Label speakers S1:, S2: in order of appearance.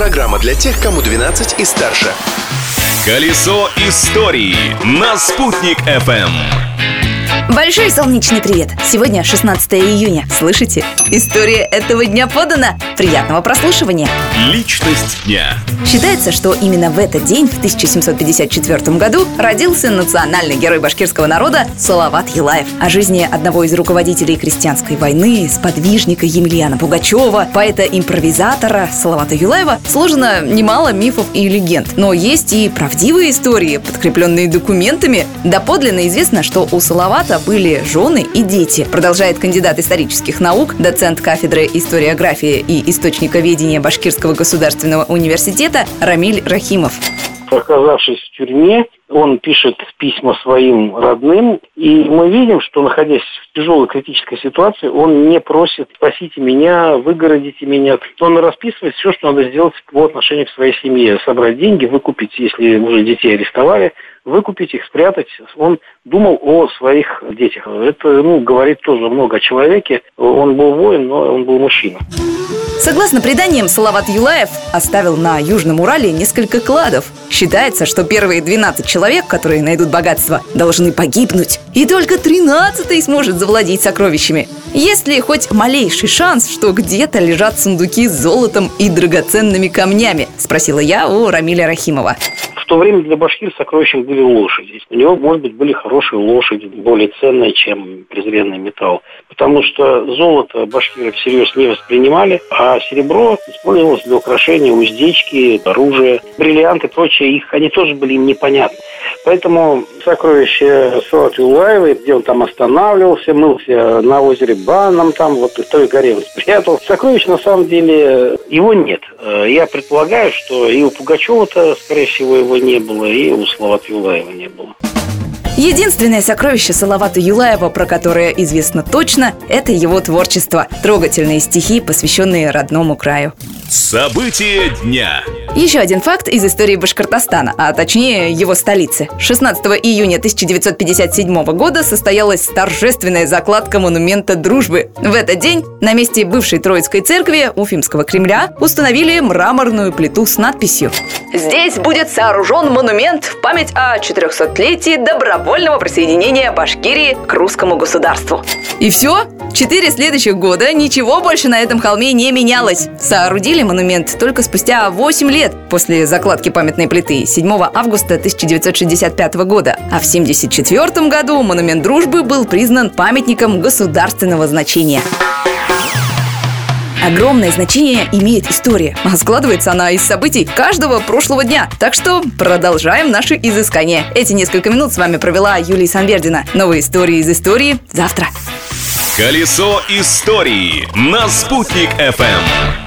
S1: Программа для тех, кому 12 и старше.
S2: Колесо истории на «Спутник FM.
S3: Большой солнечный привет! Сегодня 16 июня. Слышите? История этого дня подана. Приятного прослушивания.
S2: Личность дня.
S3: Считается, что именно в этот день, в 1754 году, родился национальный герой башкирского народа Салават Юлаев. О жизни одного из руководителей крестьянской войны, сподвижника Емельяна Пугачева, поэта-импровизатора Салавата Юлаева сложено немало мифов и легенд. Но есть и правдивые истории, подкрепленные документами. Доподлинно известно, что у Салавата были жены и дети, продолжает кандидат исторических наук, доцент кафедры историографии и источниковедения Башкирского государственного университета Рамиль Рахимов.
S4: Оказавшись в тюрьме, он пишет письма своим родным, и мы видим, что, находясь в тяжелой критической ситуации, он не просит «спасите меня, выгородите меня». Он расписывает все, что надо сделать по отношению к своей семье. Собрать деньги, выкупить, если уже детей арестовали, выкупить их, спрятать. Он думал о своих детях. Это ну, говорит тоже много о человеке. Он был воин, но он был мужчина.
S3: Согласно преданиям, Салават Юлаев оставил на Южном Урале несколько кладов. Считается, что первые 12 человек, которые найдут богатство, должны погибнуть. И только 13 сможет завладеть сокровищами. Есть ли хоть малейший шанс, что где-то лежат сундуки с золотом и драгоценными камнями? Спросила я у Рамиля Рахимова
S4: то время для башкир сокровищем были лошади. У него, может быть, были хорошие лошади, более ценные, чем презренный металл. Потому что золото башкиры всерьез не воспринимали, а серебро использовалось для украшения уздечки, оружия, бриллианты и прочее. Их, они тоже были им непонятны. Поэтому сокровище Салат Юлаева, где он там останавливался, мылся на озере Банном, там вот в той горе он спрятал. Сокровищ на самом деле его нет. Э, я предполагаю, что и у Пугачева-то, скорее всего, его не было, и у Салавата Юлаева не было.
S3: Единственное сокровище Салавата Юлаева, про которое известно точно, это его творчество. Трогательные стихи, посвященные родному краю.
S2: События дня.
S3: Еще один факт из истории Башкортостана, а точнее его столицы. 16 июня 1957 года состоялась торжественная закладка монумента дружбы. В этот день на месте бывшей Троицкой церкви Уфимского Кремля установили мраморную плиту с надписью «Здесь будет сооружен монумент в память о 400-летии добровольного присоединения Башкирии к русскому государству». И все? Четыре следующих года ничего больше на этом холме не менялось. Соорудили монумент только спустя 8 лет лет после закладки памятной плиты 7 августа 1965 года, а в 1974 году монумент дружбы был признан памятником государственного значения. Огромное значение имеет история, а складывается она из событий каждого прошлого дня. Так что продолжаем наши изыскания. Эти несколько минут с вами провела Юлия Санвердина. Новые истории из истории завтра.
S2: Колесо истории на «Спутник FM.